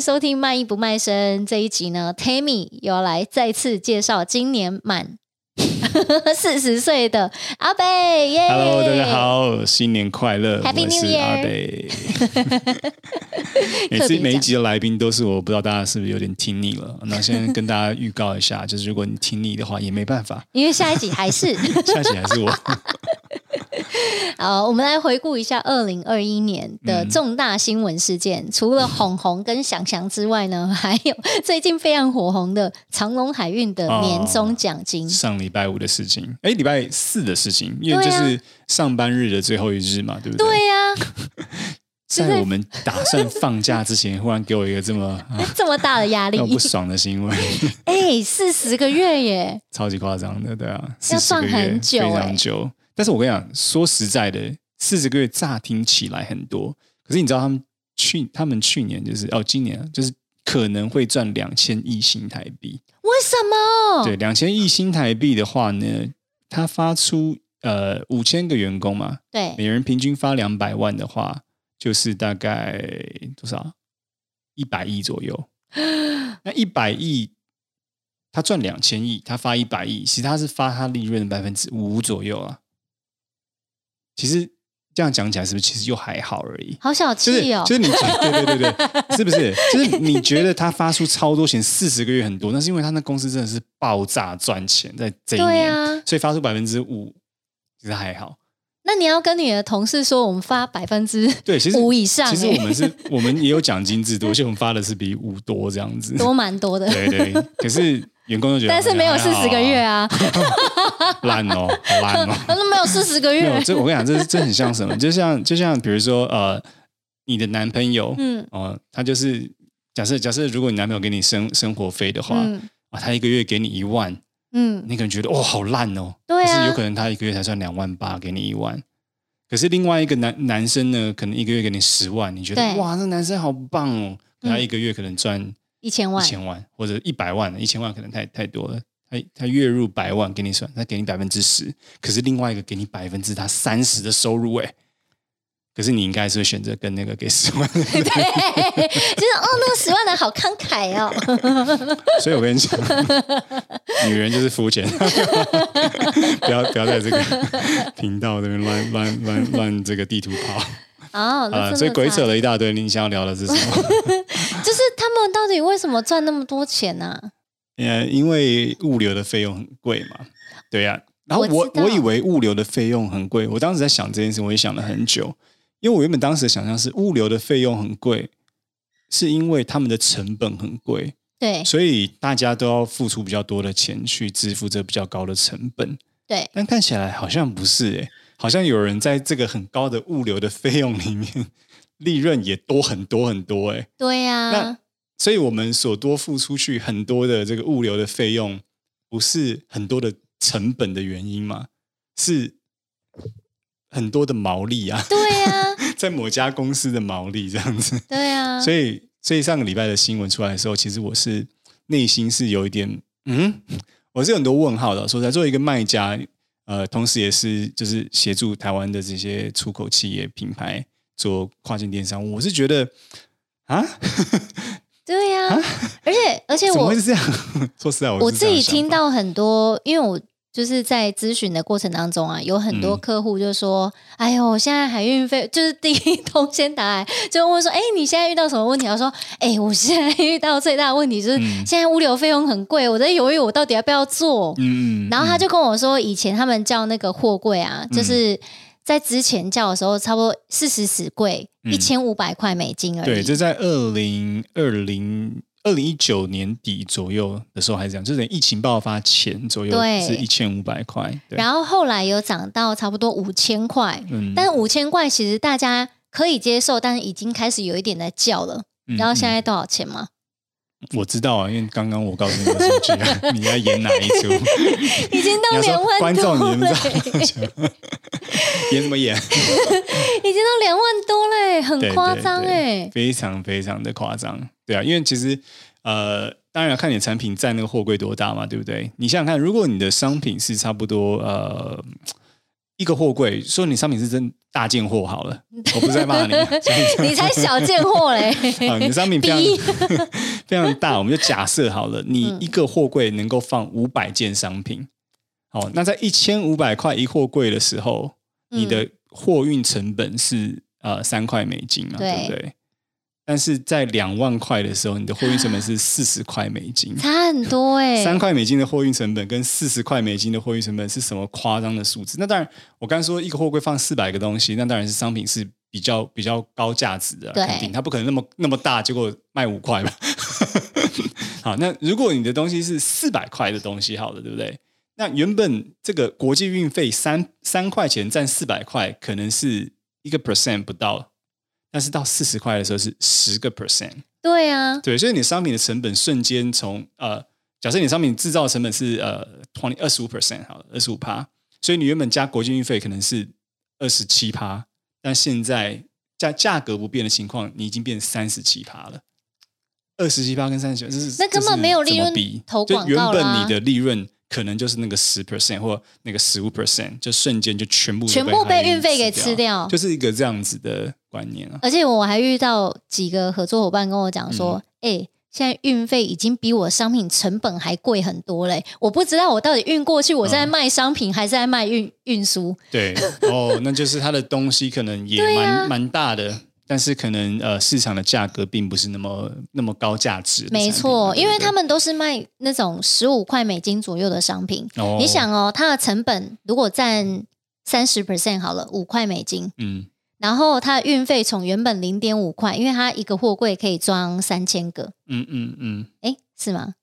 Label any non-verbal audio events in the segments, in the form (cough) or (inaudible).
迎收听《卖艺不卖身》这一集呢，Tammy 又要来再次介绍今年满 (laughs) 四十岁的阿北耶！Hello，大家好，新年快乐！Happy New Year！阿北。每次每一集的来宾都是我，不知道大家是不是有点听腻了？那先跟大家预告一下，就是如果你听腻的话，也没办法，因为下一集还是 (laughs) 下一集还是我。好，我们来回顾一下二零二一年的重大新闻事件。嗯、除了红红跟翔翔之外呢，(laughs) 还有最近非常火红的长隆海运的年终奖金。哦、上礼拜五的事情，哎，礼拜四的事情，因为就是上班日的最后一日嘛，对不对？对呀、啊。(laughs) 在我们打算放假之前，忽然给我一个这么、(laughs) 啊、这么大的压力，不爽的新闻。哎，四十个月耶，超级夸张的，对啊，要算很久，非常久。但是我跟你讲，说实在的，四十个月乍听起来很多，可是你知道他们去，他们去年就是哦，今年就是可能会赚两千亿新台币。为什么？对，两千亿新台币的话呢，他发出呃五千个员工嘛，对，每人平均发两百万的话，就是大概多少？一百亿左右。(gasps) 那一百亿，他赚两千亿，他发一百亿，其实他是发他利润的百分之五左右啊。其实这样讲起来，是不是其实又还好而已？好小气哦！就是，就是你 (laughs) 对对对对，是不是？就是你觉得他发出超多钱，四十个月很多，那是因为他那公司真的是爆炸赚钱，在这一年，啊、所以发出百分之五，其实还好。那你要跟你的同事说，我们发百分之对，其实五以上。其实我们是，我们也有奖金制度，而且我们发的是比五多这样子，多蛮多的。对对，可是。员工都觉得，但是没有四十个月啊，(laughs) (laughs) 烂哦，好烂哦，(laughs) 他说没有四十个月。这我跟你讲，这这很像什么？就像就像比如说呃，你的男朋友，嗯，哦，他就是假设假设，如果你男朋友给你生生活费的话，嗯，啊，他一个月给你一万，嗯，你可能觉得哦，好烂哦，对啊，可是有可能他一个月才赚两万八，给你一万。可是另外一个男男生呢，可能一个月给你十万，你觉得哇，那男生好棒哦，他一个月可能赚。一千万，一千万或者一百万，一千万可能太太多了。他他月入百万，给你算，他给你百分之十，可是另外一个给你百分之他三十的收入，哎，可是你应该是会选择跟那个给十万的，(laughs) 对，就是哦，那个十万的好慷慨哦。所以我跟你讲，女人就是肤浅，不要不要在这个频道这边乱乱乱乱这个地图跑。啊、哦呃，所以鬼扯了一大堆。你想要聊的是什么？(laughs) 就是他们到底为什么赚那么多钱呢、啊？呃，因为物流的费用很贵嘛。对呀、啊，然后我我，我以为物流的费用很贵，我当时在想这件事，我也想了很久。因为我原本当时的想象是物流的费用很贵，是因为他们的成本很贵，对，所以大家都要付出比较多的钱去支付这比较高的成本。对，但看起来好像不是诶。好像有人在这个很高的物流的费用里面，(laughs) 利润也多很多很多哎。对呀、啊。那所以我们所多付出去很多的这个物流的费用，不是很多的成本的原因吗？是很多的毛利啊。对呀、啊。(laughs) 在某家公司的毛利这样子。对、啊。所以，所以上个礼拜的新闻出来的时候，其实我是内心是有一点嗯，我是有很多问号的。说在作为一个卖家。呃，同时也是就是协助台湾的这些出口企业品牌做跨境电商，我是觉得啊，对呀、啊，而且而且我怎么会是这样？说实在我，我自己听到很多，因为我。就是在咨询的过程当中啊，有很多客户就说：“嗯、哎呦，现在海运费就是第一通先打来，就问说：‘哎，你现在遇到什么问题？’我说：‘哎，我现在遇到最大的问题就是现在物流费用很贵，我在犹豫我到底要不要做。’嗯，然后他就跟我说，以前他们叫那个货柜啊，就是在之前叫的时候，差不多四十死柜一千五百块美金而已。对，这在二零二零。二零一九年底左右的时候还是这样，就是疫情爆发前左右是一千五百块，然后后来有涨到差不多五千块，嗯，但是五千块其实大家可以接受，但是已经开始有一点在叫了。然后现在多少钱吗？我知道啊，因为刚刚我告诉你的数据啊，(laughs) 你要演哪一出？已经到两万多了，(laughs) 演什么演？(laughs) 已经都两万多嘞，很夸张哎，非常非常的夸张。对啊，因为其实呃，当然要看你的产品占那个货柜多大嘛，对不对？你想想看，如果你的商品是差不多呃一个货柜，说你商品是真大件货好了，我不是在骂你，(laughs) 你才小件货嘞。啊，你的商品 (laughs) 非常非常大，我们就假设好了，你一个货柜能够放五百件商品，好、嗯，那在一千五百块一货柜的时候，你的货运成本是呃三块美金嘛，对，对不对？但是在两万块的时候，你的货运成本是 (sighs) 四十块美金，差很多哎、欸。(laughs) 三块美金的货运成本跟四十块美金的货运成本是什么夸张的数字？那当然，我刚才说一个货柜放四百个东西，那当然是商品是比较比较高价值的，肯定它不可能那么那么大，结果卖五块吧。(laughs) 好，那如果你的东西是四百块的东西，好了，对不对？那原本这个国际运费三三块钱占四百块，可能是一个 percent 不到。但是到四十块的时候是十个 percent，对啊，对，所以你商品的成本瞬间从呃，假设你商品制造成本是呃 twenty 二十五 percent 好了，二十五趴，所以你原本加国际运费可能是二十七趴，但现在价价格不变的情况，你已经变三十七趴了，二十七趴跟三十七，这是那根本没有利润比投广告，就原本你的利润。可能就是那个十 percent 或那个十五 percent，就瞬间就全部全部被运费给吃掉，就是一个这样子的观念啊。而且我还遇到几个合作伙伴跟我讲说：“哎、嗯欸，现在运费已经比我商品成本还贵很多嘞，我不知道我到底运过去，我在卖商品还是在卖运运输？”对，哦，那就是他的东西可能也蛮、啊、蛮大的。但是可能呃市场的价格并不是那么那么高价值，没错，因为他们都是卖那种十五块美金左右的商品。哦，你想哦，它的成本如果占三十 percent 好了，五块美金，嗯，然后它的运费从原本零点五块，因为它一个货柜可以装三千个，嗯嗯嗯，哎、嗯，是吗？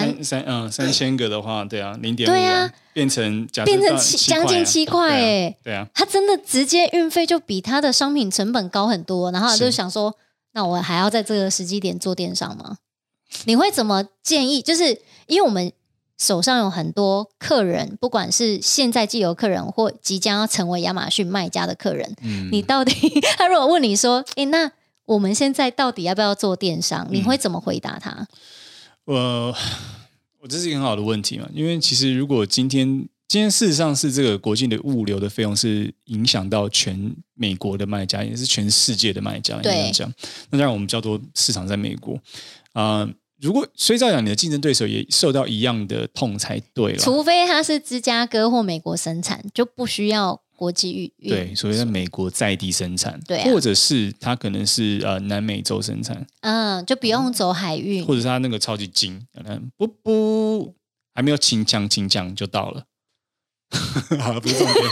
三三嗯三千个的话，对啊，零点五啊，变成变成七将近七块哎，对啊，他真的直接运费就比他的商品成本高很多，然后他就想说，那我还要在这个时机点做电商吗？你会怎么建议？就是因为我们手上有很多客人，不管是现在既有客人或即将要成为亚马逊卖家的客人，嗯，你到底他如果问你说，哎，那我们现在到底要不要做电商？你会怎么回答他？我我 (sighs) 这是一个很好的问题嘛，因为其实如果今天今天事实上是这个国际的物流的费用是影响到全美国的卖家，也是全世界的卖家，应该讲。那当然我们比较多市场在美国啊、呃，如果所以照讲，你的竞争对手也受到一样的痛才对了，除非他是芝加哥或美国生产，就不需要。国际运对，所以在美国在地生产，对、啊，或者是它可能是呃南美洲生产，嗯，就不用走海运，或者是它那个超级近，不不，还没有清江清江就到了。(laughs) 好了，不是重点。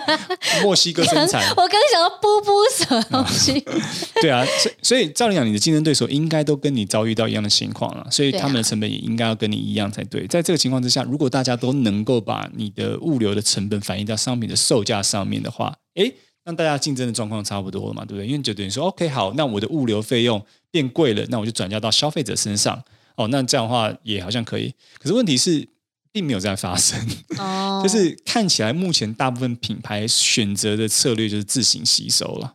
(laughs) 墨西哥生产，(laughs) 我刚想到布布什么东西？对啊，所以所以照理讲，你的竞争对手应该都跟你遭遇到一样的情况了，所以他们的成本也应该要跟你一样才对。在这个情况之下，如果大家都能够把你的物流的成本反映到商品的售价上面的话，诶，那大家竞争的状况差不多了嘛，对不对？因为就等于说，OK，好，那我的物流费用变贵了，那我就转嫁到消费者身上。哦，那这样的话也好像可以。可是问题是。并没有在发生，oh. (laughs) 就是看起来目前大部分品牌选择的策略就是自行吸收了。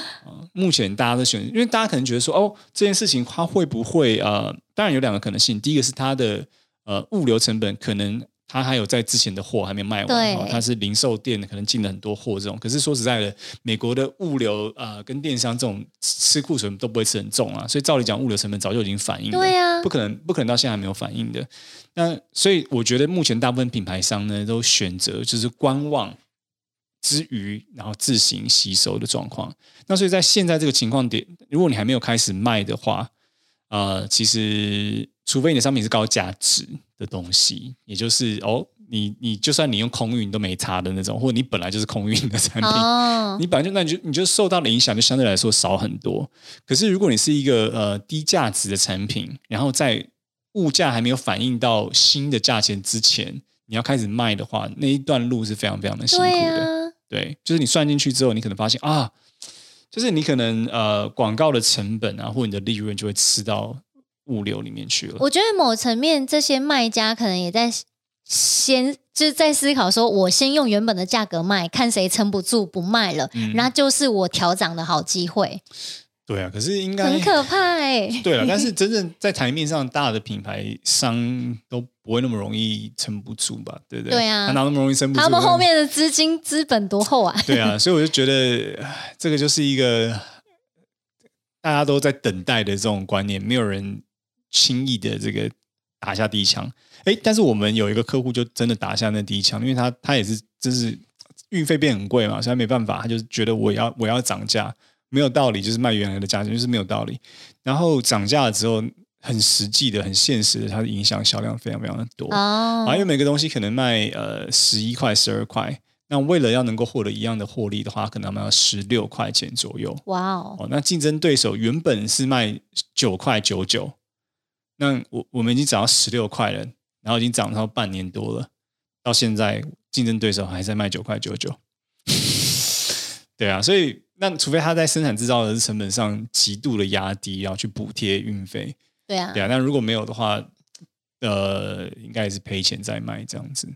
(gasps) 目前大家都选，因为大家可能觉得说，哦，这件事情它会不会呃，当然有两个可能性，第一个是它的呃物流成本可能。他还有在之前的货还没卖完，他是零售店可能进了很多货这种。可是说实在的，美国的物流啊、呃、跟电商这种吃库存都不会吃很重啊，所以照理讲物流成本早就已经反映了，对啊，不可能不可能到现在还没有反应的。那所以我觉得目前大部分品牌商呢都选择就是观望之余，然后自行吸收的状况。那所以在现在这个情况点，如果你还没有开始卖的话，呃，其实除非你的商品是高价值。的东西，也就是哦，你你就算你用空运都没差的那种，或者你本来就是空运的产品，哦、你本来就那你就你就受到的影响就相对来说少很多。可是如果你是一个呃低价值的产品，然后在物价还没有反映到新的价钱之前，你要开始卖的话，那一段路是非常非常的辛苦的。对，啊、对，就是你算进去之后，你可能发现啊，就是你可能呃广告的成本啊，或你的利润就会吃到。物流里面去了，我觉得某层面这些卖家可能也在先就是在思考说，我先用原本的价格卖，看谁撑不住不卖了，嗯、那就是我调涨的好机会。对啊，可是应该很可怕哎、欸。对啊，(laughs) 但是真正在台面上大的品牌商都不会那么容易撑不住吧？对不对？对啊，他哪那么容易撑不住？他们后面的资金资本多厚啊？对啊，(laughs) 所以我就觉得这个就是一个大家都在等待的这种观念，没有人轻易的这个打下第一枪。哎，但是我们有一个客户就真的打下那第一枪，因为他他也是就是运费变很贵嘛，所以他没办法，他就是觉得我要我要涨价，没有道理，就是卖原来的价钱，就是没有道理。然后涨价了之后，很实际的、很现实的，它的影响销量非常非常的多啊。因为每个东西可能卖呃十一块、十二块，那为了要能够获得一样的获利的话，可能要卖十六块钱左右。哇哦！那竞争对手原本是卖九块九九，那我我们已经涨到十六块了。然后已经涨到半年多了，到现在竞争对手还在卖九块九九，(laughs) 对啊，所以那除非他在生产制造的成本上极度的压低，然后去补贴运费，对啊，对啊，那如果没有的话，呃，应该也是赔钱在卖这样子。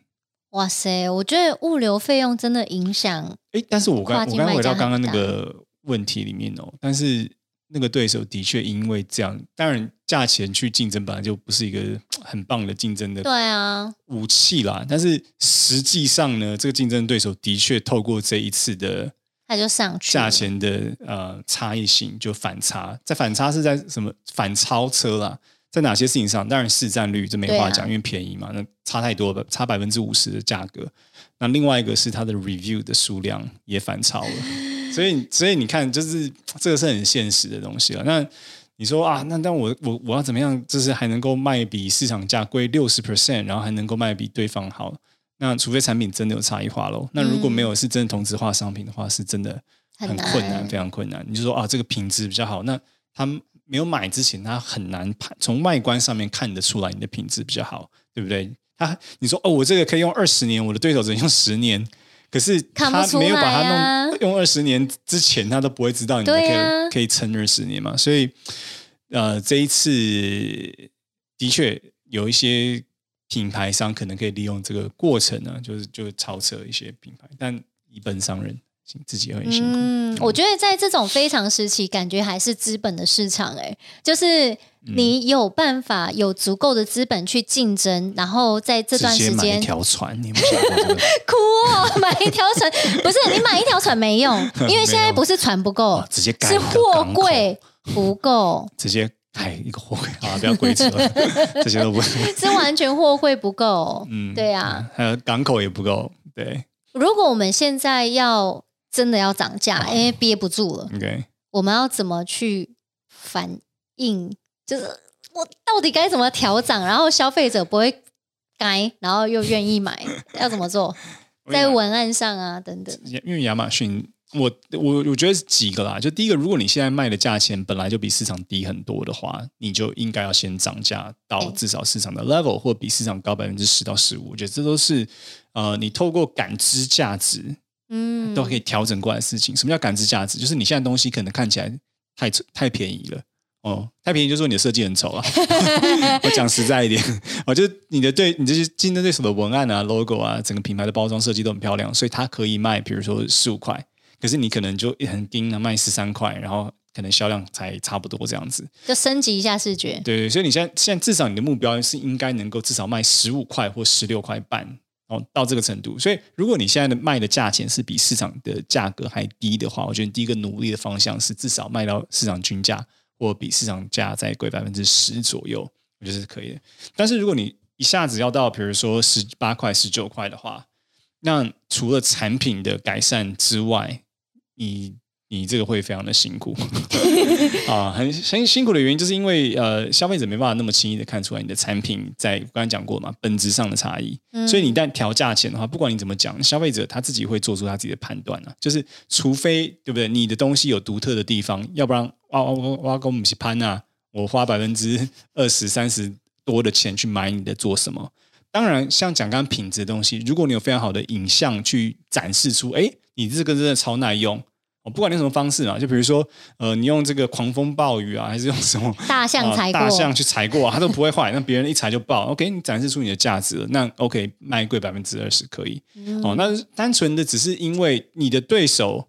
哇塞，我觉得物流费用真的影响。哎，但是我刚我刚回到刚刚那个问题里面哦，但是。那个对手的确因为这样，当然价钱去竞争本来就不是一个很棒的竞争的对啊武器啦。但是实际上呢，这个竞争对手的确透过这一次的，他就上去价钱的呃差异性就反差，在反差是在什么反超车啦，在哪些事情上？当然市占率这没话讲，因为便宜嘛，那差太多了，差百分之五十的价格。那另外一个是它的 review 的数量也反超了。(laughs) 所以，所以你看，就是这个是很现实的东西了。那你说啊，那那我我我要怎么样，就是还能够卖比市场价贵六十 percent，然后还能够卖比对方好？那除非产品真的有差异化喽。那如果没有是真的同质化商品的话，是真的很困难，非常困难。你就说啊，这个品质比较好，那他没有买之前，他很难判从外观上面看得出来你的品质比较好，对不对？他你说哦，我这个可以用二十年，我的对手只能用十年。可是他没有把它弄用二十年之前，他都不会知道你的可以、啊、可以撑二十年嘛。所以，呃，这一次的确有一些品牌商可能可以利用这个过程呢，就是就超车一些品牌，但一般商人。自己很辛苦。嗯，我觉得在这种非常时期，感觉还是资本的市场。哎，就是你有办法有足够的资本去竞争，然后在这段时间买一条船，你有没有想过这个？(laughs) 哭哦，买一条船不是你买一条船没用，因为 (laughs) 现在不是船不够，直接盖是货柜不够，直接开一个货柜啊！不要鬼扯，(laughs) 这些都不 (laughs) 是完全货柜不够。嗯，对啊，还有港口也不够。对，如果我们现在要。真的要涨价，因为憋不住了。Okay. 我们要怎么去反应？就是我到底该怎么调涨，然后消费者不会该，然后又愿意买，要怎么做？(laughs) 在文案上啊，等等。因为亚马逊，我我我觉得是几个啦。就第一个，如果你现在卖的价钱本来就比市场低很多的话，你就应该要先涨价到至少市场的 level，或比市场高百分之十到十五。我觉得这都是呃，你透过感知价值。嗯，都可以调整过来的事情。什么叫感知价值？就是你现在东西可能看起来太太便宜了哦，太便宜就是说你的设计很丑啊。(laughs) (laughs) 我讲实在一点，我觉得你的对你这些竞争对手的文案啊、logo 啊，整个品牌的包装设计都很漂亮，所以它可以卖，比如说十五块，可是你可能就很盯啊，卖十三块，然后可能销量才差不多这样子，就升级一下视觉。对对，所以你现在现在至少你的目标是应该能够至少卖十五块或十六块半。哦，到这个程度，所以如果你现在的卖的价钱是比市场的价格还低的话，我觉得第一个努力的方向是至少卖到市场均价，或比市场价再贵百分之十左右，我觉得是可以的。但是如果你一下子要到比如说十八块、十九块的话，那除了产品的改善之外，你。你这个会非常的辛苦 (laughs) 啊，很很辛苦的原因就是因为呃，消费者没办法那么轻易的看出来你的产品在我刚才讲过嘛，本质上的差异。嗯、所以你一旦调价钱的话，不管你怎么讲，消费者他自己会做出他自己的判断啊。就是除非对不对，你的东西有独特的地方，要不然哇哇哇哇跟我们去攀啊，我花百分之二十三十多的钱去买你的做什么？当然，像讲刚刚品质的东西，如果你有非常好的影像去展示出，哎，你这个真的超耐用。不管你用什么方式啊，就比如说，呃，你用这个狂风暴雨啊，还是用什么大象踩，呃、大象去踩过，啊，它都不会坏。那别人一踩就爆，OK，你展示出你的价值了，那 OK，卖贵百分之二十可以。嗯、哦，那单纯的只是因为你的对手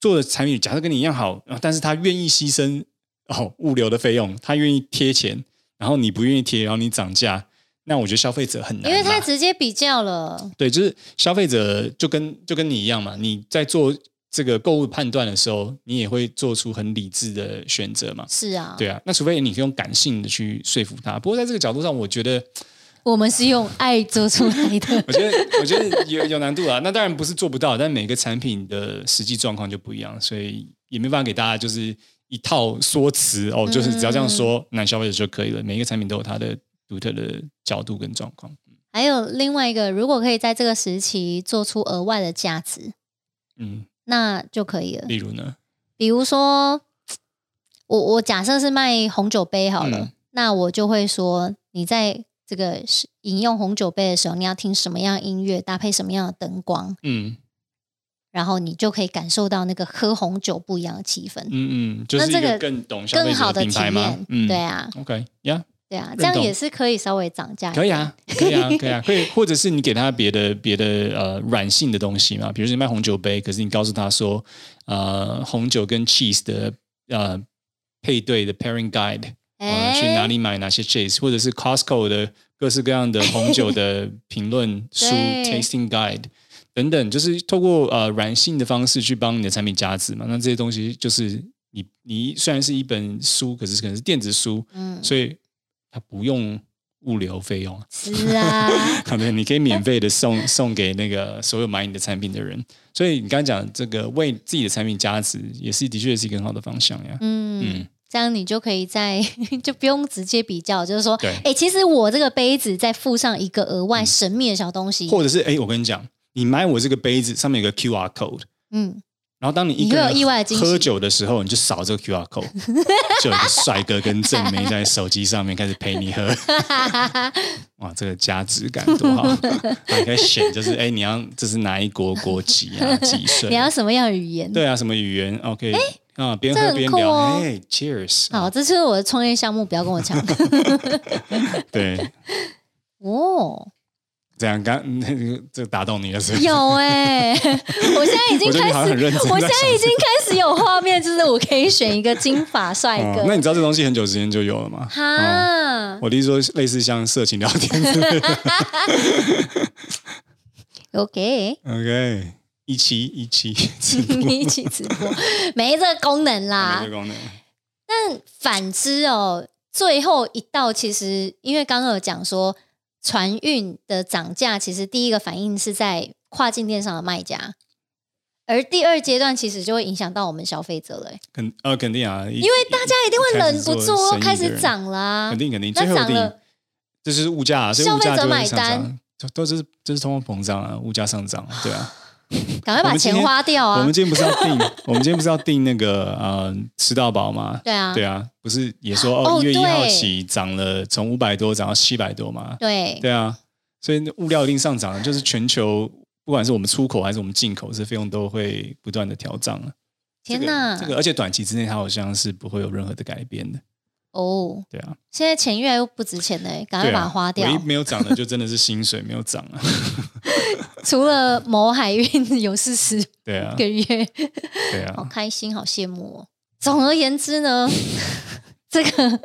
做的产品，假设跟你一样好，但是他愿意牺牲哦物流的费用，他愿意贴钱，然后你不愿意贴，然后你涨价，那我觉得消费者很难，因为他直接比较了。对，就是消费者就跟就跟你一样嘛，你在做这个购物判断的时候，你也会做出很理智的选择嘛。是啊，对啊。那除非你可以用感性的去说服他，不过在这个角度上，我觉得 (laughs) 我们是用爱做出来的。(laughs) 我觉得我觉得有有难度啊。那当然不是做不到，但每个产品的实际状况就不一样，所以也没办法给大家就是一套说辞哦，就是只要这样说，嗯、那消费者就可以了。每一个产品都有它的。独特的角度跟状况，还有另外一个，如果可以在这个时期做出额外的价值，嗯，那就可以了。例如呢？比如说，(tsk) 我我假设是卖红酒杯好了，嗯、那我就会说，你在这个饮用红酒杯的时候，你要听什么样的音乐，搭配什么样的灯光，嗯，然后你就可以感受到那个喝红酒不一样的气氛，嗯嗯，就是一个更懂更好的体验？嗯，对啊，OK，呀、yeah.。对啊，这样也是可以稍微涨价。可以啊，(laughs) 可以啊，可以啊，可以，或者是你给他别的别的呃软性的东西嘛，比如说你卖红酒杯，可是你告诉他说，呃，红酒跟 cheese 的呃配对的 pairing guide，呃，去哪里买哪些 cheese，或者是 Costco 的各式各样的红酒的 (laughs) 评论书 tasting guide 等等，就是透过呃软性的方式去帮你的产品加值嘛。那这些东西就是你你虽然是一本书，可是可能是电子书，嗯，所以。他不用物流费用，是啊，(laughs) 可能你可以免费的送送给那个所有买你的产品的人，所以你刚才讲这个为自己的产品加值，也是的确是一个很好的方向呀。嗯嗯，这样你就可以在 (laughs) 就不用直接比较，就是说，哎对，其实我这个杯子再附上一个额外神秘的小东西，或者是哎，我跟你讲，你买我这个杯子上面有个 QR code，嗯。然后当你一个人喝酒的时候，你就扫这个 QR code，(laughs) 就有一个帅哥跟正妹在手机上面开始陪你喝。(laughs) 哇，这个价值感多好！你可以选，就是哎，你要这是哪一国国籍啊？几岁？你要什么样的语言？对啊，什么语言？OK，啊，边喝边聊。哎，Cheers！好，这是我的创业项目，不要跟我抢。(laughs) 对，哦。这样刚那个这打动你了是？有哎、欸，(laughs) 我现在已经开始，我，我现在已经开始有画面，就是我可以选一个金发帅哥、哦。那你知道这东西很久之前就有了吗？哈、哦，我的意思说类似像色情聊天之类的。(laughs) OK OK，一期一期一期直播，没这个功能啦，没这个功能。但反之哦，最后一道其实因为刚刚有讲说。船运的涨价，其实第一个反应是在跨境电商的卖家，而第二阶段其实就会影响到我们消费者了。肯呃肯定啊，因为大家一定会忍不住开始涨啦。肯定肯定，那涨了，这是物价啊，消费者买单，都是这是通货膨胀啊，物价上涨，对啊。(laughs) 赶快把钱花掉啊！我们今天不是要订，(laughs) 我们今天不是要订那个呃吃到饱吗？对啊，对啊，不是也说哦，一月一号起涨了，从五百多涨到七百多吗？对，对啊，所以物料一定上涨，就是全球不管是我们出口还是我们进口，这费用都会不断的调涨了。天哪，这个而且短期之内它好像是不会有任何的改变的。哦，对啊，现在钱越来越不值钱嘞，赶快把它花掉。唯一没有涨的就真的是薪水没有涨啊。(laughs) (laughs) 除了某海运有四十对啊个月，对啊，好开心，好羡慕哦。总而言之呢，(laughs) 这个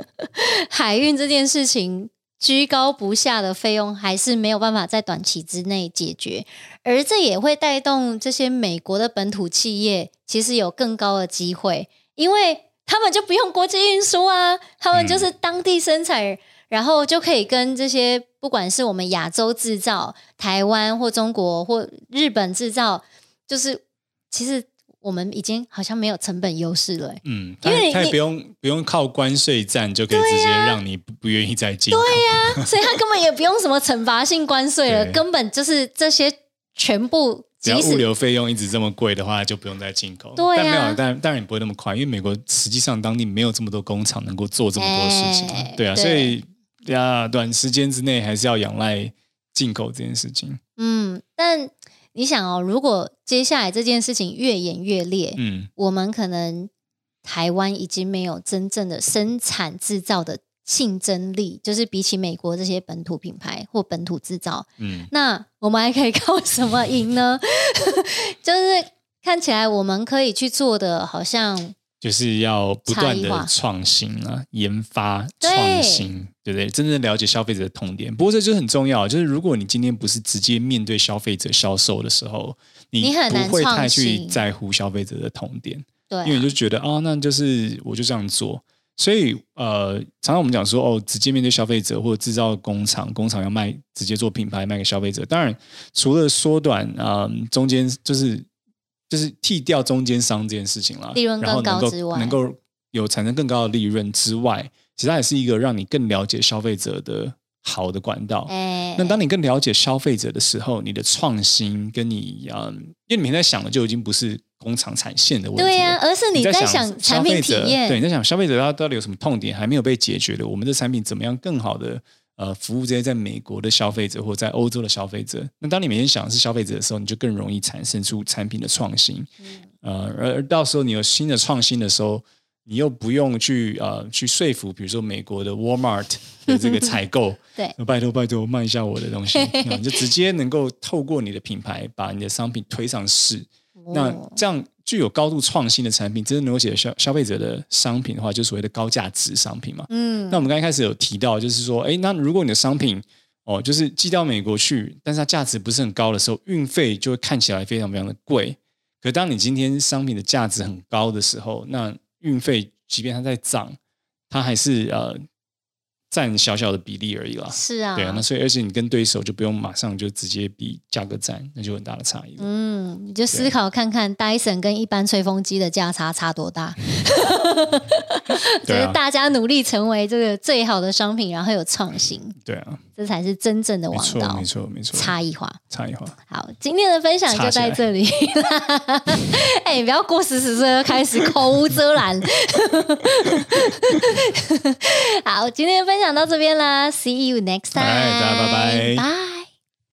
海运这件事情居高不下的费用还是没有办法在短期之内解决，而这也会带动这些美国的本土企业其实有更高的机会，因为。他们就不用国际运输啊，他们就是当地生产，嗯、然后就可以跟这些不管是我们亚洲制造、台湾或中国或日本制造，就是其实我们已经好像没有成本优势了。嗯，因为他也不用不用靠关税战就可以直接让你不不愿意再进。对呀、啊，所以他根本也不用什么惩罚性关税了，(laughs) 根本就是这些全部。只要物流费用一直这么贵的话，就不用再进口。对、啊、但没有，但当然也不会那么快，因为美国实际上当地没有这么多工厂能够做这么多事情。欸、对啊，对，所以呀，短时间之内还是要仰赖进口这件事情。嗯，但你想哦，如果接下来这件事情越演越烈，嗯，我们可能台湾已经没有真正的生产制造的。竞争力就是比起美国这些本土品牌或本土制造，嗯，那我们还可以靠什么赢呢？(laughs) 就是看起来我们可以去做的，好像就是要不断的创新啊，研发创新，对不对？真正了解消费者的痛点。不过这就很重要，就是如果你今天不是直接面对消费者销售的时候，你不会太去在乎消费者的痛点，对，因为你就觉得哦，那就是我就这样做。所以呃，常常我们讲说哦，直接面对消费者或者制造工厂，工厂要卖直接做品牌卖给消费者。当然，除了缩短啊、呃，中间就是。就是剔掉中间商这件事情啦，利润更高之外，能够有产生更高的利润之外，其实它也是一个让你更了解消费者的好的管道。哎、那当你更了解消费者的时候，你的创新跟你嗯，因为你每天在想的就已经不是工厂产线的问题，对呀、啊，而是你在想产品体验，对，你在想消费者他到底有什么痛点还没有被解决的，我们的产品怎么样更好的。呃，服务这些在美国的消费者或在欧洲的消费者，那当你每天想的是消费者的时候，你就更容易产生出产品的创新。嗯、呃，而而到时候你有新的创新的时候，你又不用去呃去说服，比如说美国的 Walmart 的这个采购，(laughs) 对，拜托拜托卖一下我的东西，(laughs) 你就直接能够透过你的品牌把你的商品推上市。那这样具有高度创新的产品，真正能够解决消消费者的商品的话，就所谓的高价值商品嘛。嗯，那我们刚才开始有提到，就是说，哎，那如果你的商品哦，就是寄到美国去，但是它价值不是很高的时候，运费就会看起来非常非常的贵。可当你今天商品的价值很高的时候，那运费即便它在涨，它还是呃。占小小的比例而已啦，是啊，对啊，那所以而且你跟对手就不用马上就直接比价格战，那就很大的差异。嗯，你就思考看看戴森跟一般吹风机的价差差多大，就是大家努力成为这个最好的商品，然后有创新。对啊。这才是真正的王道，没错没错，差异化，差异化。好，今天的分享就在这里。(laughs) 哎、欸，不要过四十岁就开始口无遮拦。(laughs) 好，今天的分享到这边啦，See you next time，大家拜拜。